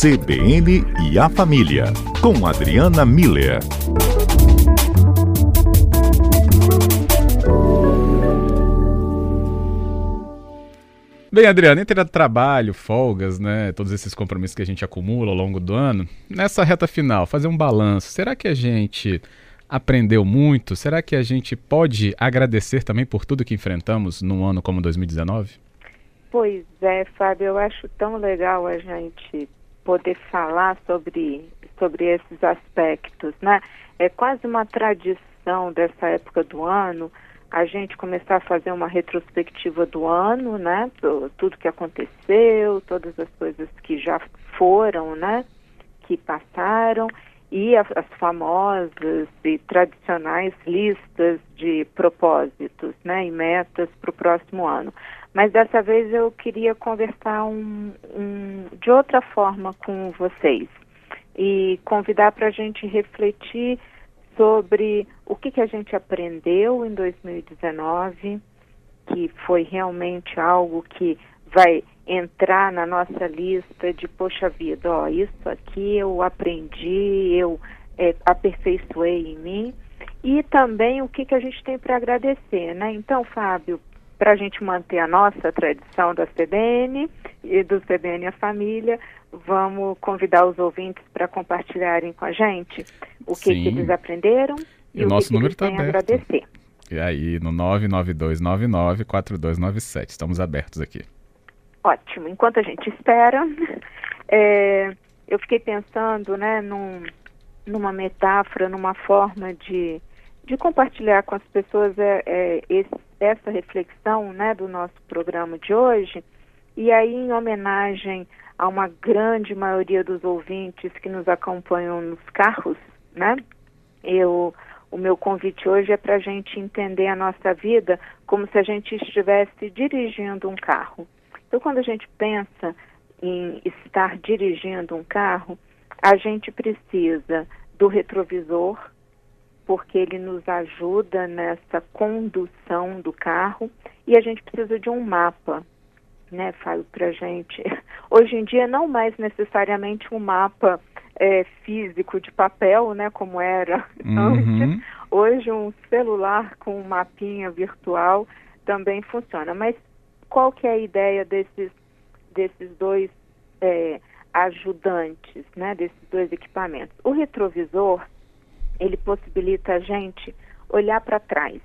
CBN e a Família, com Adriana Miller. Bem, Adriana, entre trabalho, folgas, né, todos esses compromissos que a gente acumula ao longo do ano, nessa reta final, fazer um balanço, será que a gente aprendeu muito? Será que a gente pode agradecer também por tudo que enfrentamos num ano como 2019? Pois é, Fábio, eu acho tão legal a gente poder falar sobre, sobre esses aspectos, né? É quase uma tradição dessa época do ano a gente começar a fazer uma retrospectiva do ano, né? Tudo que aconteceu, todas as coisas que já foram, né? Que passaram e as, as famosas e tradicionais listas de propósitos, né? E metas para o próximo ano. Mas dessa vez eu queria conversar um, um, de outra forma com vocês e convidar para a gente refletir sobre o que, que a gente aprendeu em 2019, que foi realmente algo que vai entrar na nossa lista de poxa vida, ó, isso aqui eu aprendi, eu é, aperfeiçoei em mim e também o que, que a gente tem para agradecer, né? Então, Fábio, para a gente manter a nossa tradição da CBN e do CBN a Família, vamos convidar os ouvintes para compartilharem com a gente o que, que eles aprenderam e, e o nosso que número está aberto. agradecer. E aí, no 992994297. Estamos abertos aqui. Ótimo. Enquanto a gente espera, é, eu fiquei pensando né, num, numa metáfora, numa forma de, de compartilhar com as pessoas é, é, esse essa reflexão né, do nosso programa de hoje. E aí, em homenagem a uma grande maioria dos ouvintes que nos acompanham nos carros, né? Eu, o meu convite hoje é para a gente entender a nossa vida como se a gente estivesse dirigindo um carro. Então, quando a gente pensa em estar dirigindo um carro, a gente precisa do retrovisor, porque ele nos ajuda nessa condução do carro e a gente precisa de um mapa, né, Fábio, para gente. Hoje em dia não mais necessariamente um mapa é, físico de papel, né, como era uhum. antes. Hoje um celular com um mapinha virtual também funciona. Mas qual que é a ideia desses desses dois é, ajudantes, né, desses dois equipamentos? O retrovisor ele possibilita a gente olhar para trás.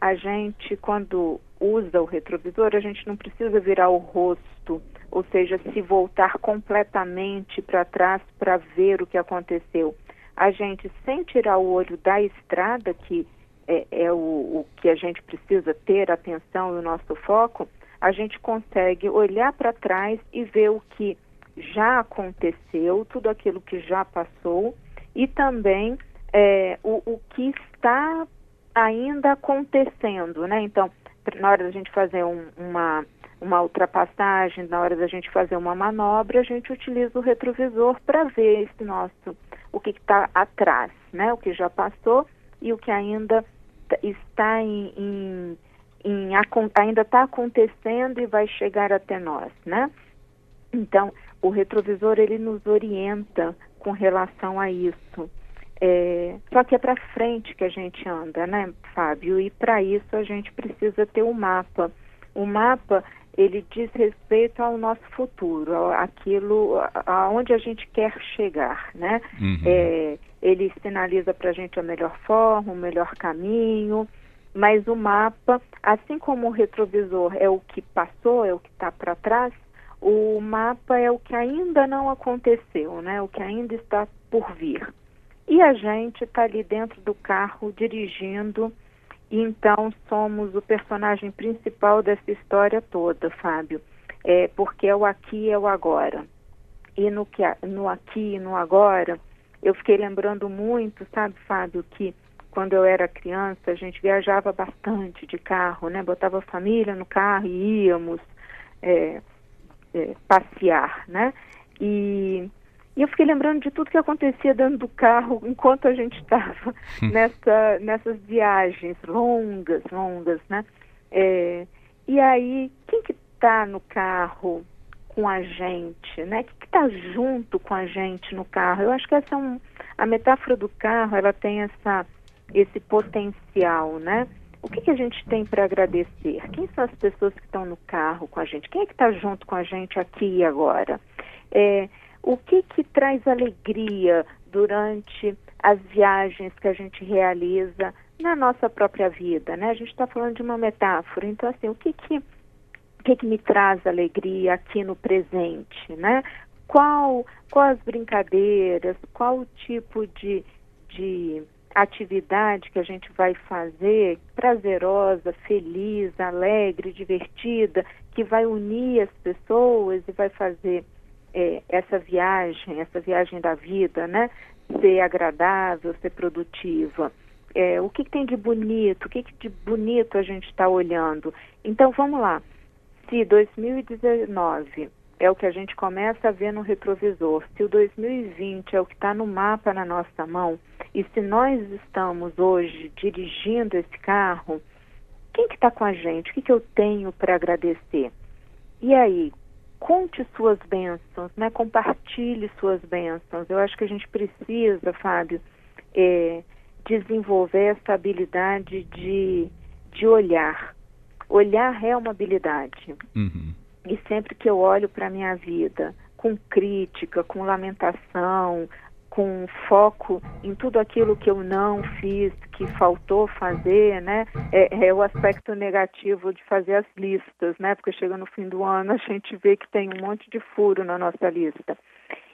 A gente, quando usa o retrovisor, a gente não precisa virar o rosto, ou seja, se voltar completamente para trás para ver o que aconteceu. A gente, sem tirar o olho da estrada, que é, é o, o que a gente precisa ter atenção e o nosso foco, a gente consegue olhar para trás e ver o que já aconteceu, tudo aquilo que já passou e também é, o, o que está ainda acontecendo, né? Então, na hora da gente fazer um, uma, uma ultrapassagem, na hora da gente fazer uma manobra, a gente utiliza o retrovisor para ver esse nosso, o que está atrás, né? O que já passou e o que ainda está em, em, em ainda está acontecendo e vai chegar até nós, né? Então, o retrovisor ele nos orienta com relação a isso. É, só que é para frente que a gente anda, né, Fábio? E para isso a gente precisa ter um mapa. O mapa ele diz respeito ao nosso futuro, aquilo aonde a gente quer chegar, né? Uhum. É, ele sinaliza para a gente a melhor forma, o melhor caminho, mas o mapa, assim como o retrovisor é o que passou, é o que está para trás, o mapa é o que ainda não aconteceu, né? O que ainda está por vir. E a gente está ali dentro do carro dirigindo, e então somos o personagem principal dessa história toda, Fábio, é, porque é o aqui e é o agora. E no, que, no aqui e no agora, eu fiquei lembrando muito, sabe, Fábio, que quando eu era criança, a gente viajava bastante de carro, né? Botava a família no carro e íamos é, é, passear, né? E e eu fiquei lembrando de tudo que acontecia dentro do carro enquanto a gente estava hum. nessa, nessas viagens longas, longas, né? É, e aí, quem que está no carro com a gente, né? O que está junto com a gente no carro? Eu acho que essa é um, a metáfora do carro, ela tem essa, esse potencial, né? O que, que a gente tem para agradecer? Quem são as pessoas que estão no carro com a gente? Quem é que está junto com a gente aqui e agora? É, o que, que traz alegria durante as viagens que a gente realiza na nossa própria vida, né? A gente está falando de uma metáfora. Então, assim, o que que, o que que me traz alegria aqui no presente, né? Qual, qual as brincadeiras, qual o tipo de, de atividade que a gente vai fazer prazerosa, feliz, alegre, divertida, que vai unir as pessoas e vai fazer é, essa viagem, essa viagem da vida, né? Ser agradável, ser produtiva. É, o que, que, tem de bonito? O que, que de bonito a gente está olhando? Então vamos lá. Se 2019 é o que a gente começa a ver no retrovisor. Se o 2020 é o que está no mapa na nossa mão, e se nós estamos hoje dirigindo esse carro, quem que está com a gente? O que, que eu tenho para agradecer? E aí, conte suas bênçãos, né? compartilhe suas bênçãos. Eu acho que a gente precisa, Fábio, é, desenvolver essa habilidade de, de olhar. Olhar é uma habilidade. Uhum. E sempre que eu olho para a minha vida com crítica, com lamentação, com foco em tudo aquilo que eu não fiz, que faltou fazer, né? É, é, o aspecto negativo de fazer as listas, né? Porque chega no fim do ano a gente vê que tem um monte de furo na nossa lista.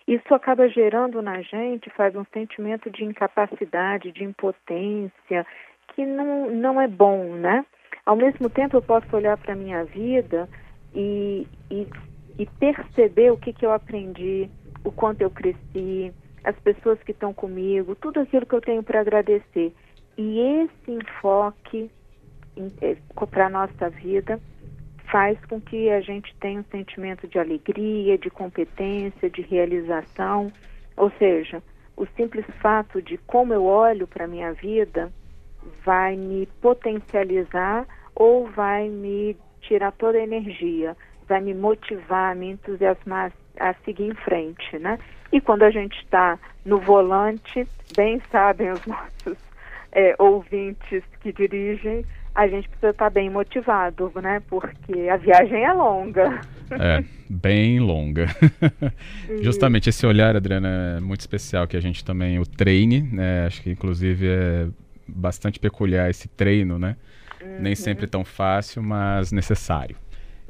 Isso acaba gerando na gente, faz um sentimento de incapacidade, de impotência, que não, não é bom, né? Ao mesmo tempo eu posso olhar para a minha vida e, e, e perceber o que, que eu aprendi, o quanto eu cresci, as pessoas que estão comigo, tudo aquilo que eu tenho para agradecer. E esse enfoque é, para a nossa vida faz com que a gente tenha um sentimento de alegria, de competência, de realização. Ou seja, o simples fato de como eu olho para a minha vida vai me potencializar ou vai me tirar toda a energia, vai me motivar, me entusiasmar a seguir em frente, né? E quando a gente está no volante, bem sabem os nossos é, ouvintes que dirigem, a gente precisa estar tá bem motivado, né? Porque a viagem é longa. É, bem longa. Justamente esse olhar, Adriana, é muito especial que a gente também o treine, né? Acho que inclusive é bastante peculiar esse treino, né? Uhum. Nem sempre tão fácil, mas necessário.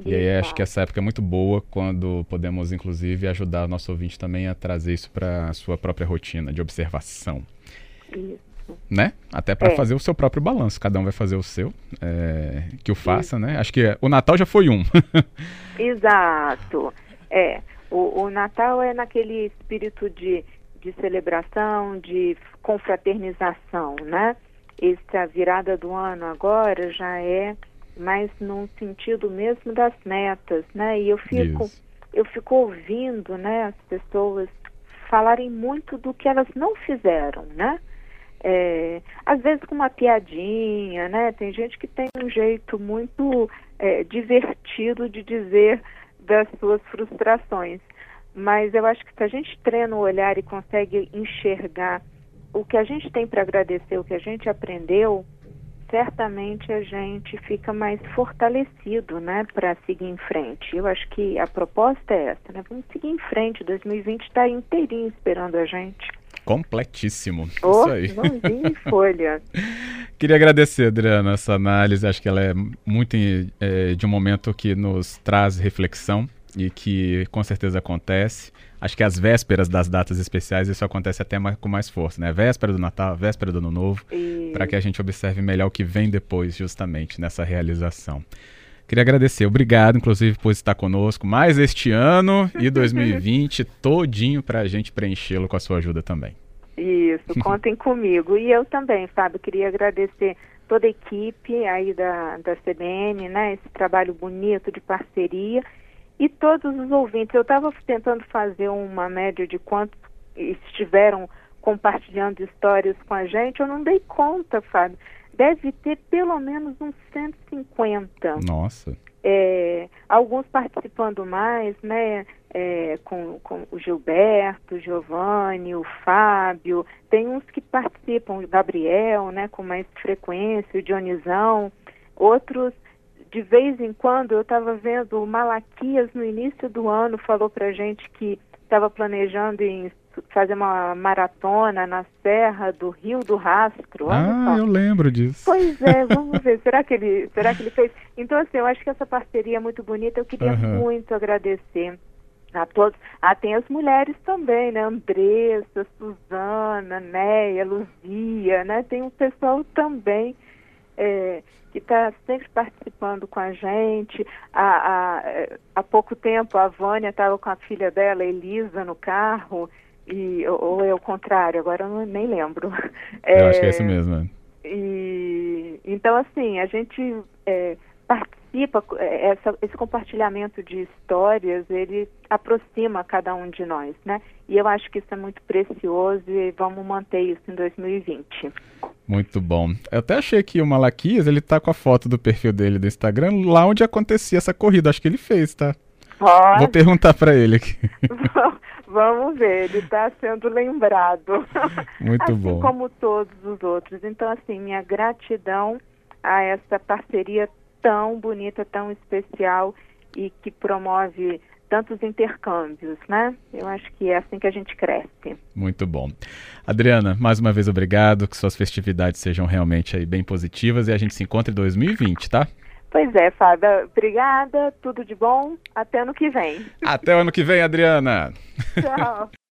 E aí acho que essa época é muito boa quando podemos, inclusive, ajudar o nosso ouvinte também a trazer isso para a sua própria rotina de observação. Isso. Né? Até para é. fazer o seu próprio balanço. Cada um vai fazer o seu. É, que o faça, isso. né? Acho que o Natal já foi um. Exato. É. O, o Natal é naquele espírito de, de celebração, de confraternização, né? essa virada do ano agora já é mais num sentido mesmo das metas, né? E eu fico, Isso. eu fico ouvindo, né, as pessoas falarem muito do que elas não fizeram, né? É, às vezes com uma piadinha, né? Tem gente que tem um jeito muito é, divertido de dizer das suas frustrações. Mas eu acho que se a gente treina o olhar e consegue enxergar o que a gente tem para agradecer, o que a gente aprendeu, certamente a gente fica mais fortalecido, né, para seguir em frente. Eu acho que a proposta é essa, né? Vamos seguir em frente. 2020 está inteirinho esperando a gente. Completíssimo. Oh, Isso aí. Vamos folha. Queria agradecer, Adriana, essa análise. Acho que ela é muito é, de um momento que nos traz reflexão e que com certeza acontece. Acho que às vésperas das datas especiais isso acontece até mais, com mais força, né? Véspera do Natal, véspera do Ano Novo, para que a gente observe melhor o que vem depois, justamente nessa realização. Queria agradecer, obrigado, inclusive, por estar conosco mais este ano e 2020 todinho para a gente preenchê-lo com a sua ajuda também. Isso, contem comigo. E eu também, Fábio, queria agradecer toda a equipe aí da, da CBN, né? Esse trabalho bonito de parceria e todos os ouvintes. Eu estava tentando fazer uma média de quantos estiveram compartilhando histórias com a gente, eu não dei conta, Fábio. Deve ter pelo menos uns 150. Nossa. é, alguns participando mais, né? É, com, com, o Gilberto, o Giovanni, o Fábio, tem uns que participam, o Gabriel, né, com mais frequência, o Dionizão, outros de vez em quando eu estava vendo o Malaquias no início do ano falou para gente que estava planejando em fazer uma maratona na Serra do Rio do Rastro. ah, eu lembro disso. Pois é, vamos ver. será que ele, será que ele fez? Então assim, eu acho que essa parceria é muito bonita. Eu queria uhum. muito agradecer a todos. Ah, tem as mulheres também, né? Andressa, Suzana, Neia, Luzia, né? Tem um pessoal também é, que está sempre participando com a gente. Há, há, há pouco tempo a Vânia estava com a filha dela, Elisa, no carro, e, ou é o contrário, agora eu não, nem lembro. É, eu acho que é isso mesmo. É. E, então, assim, a gente é, participa, é, essa, esse compartilhamento de histórias, ele aproxima cada um de nós, né? E eu acho que isso é muito precioso e vamos manter isso em 2020. Muito bom. Eu até achei que o Malaquias, ele tá com a foto do perfil dele do Instagram lá onde acontecia essa corrida. Acho que ele fez, tá? Pode. Vou perguntar para ele aqui. Vamos ver, ele está sendo lembrado. Muito assim bom. Como todos os outros. Então, assim, minha gratidão a essa parceria tão bonita, tão especial e que promove tantos intercâmbios, né? Eu acho que é assim que a gente cresce. Muito bom. Adriana, mais uma vez obrigado, que suas festividades sejam realmente aí bem positivas e a gente se encontra em 2020, tá? Pois é, Fábio. Obrigada, tudo de bom. Até ano que vem. Até o ano que vem, Adriana. Tchau.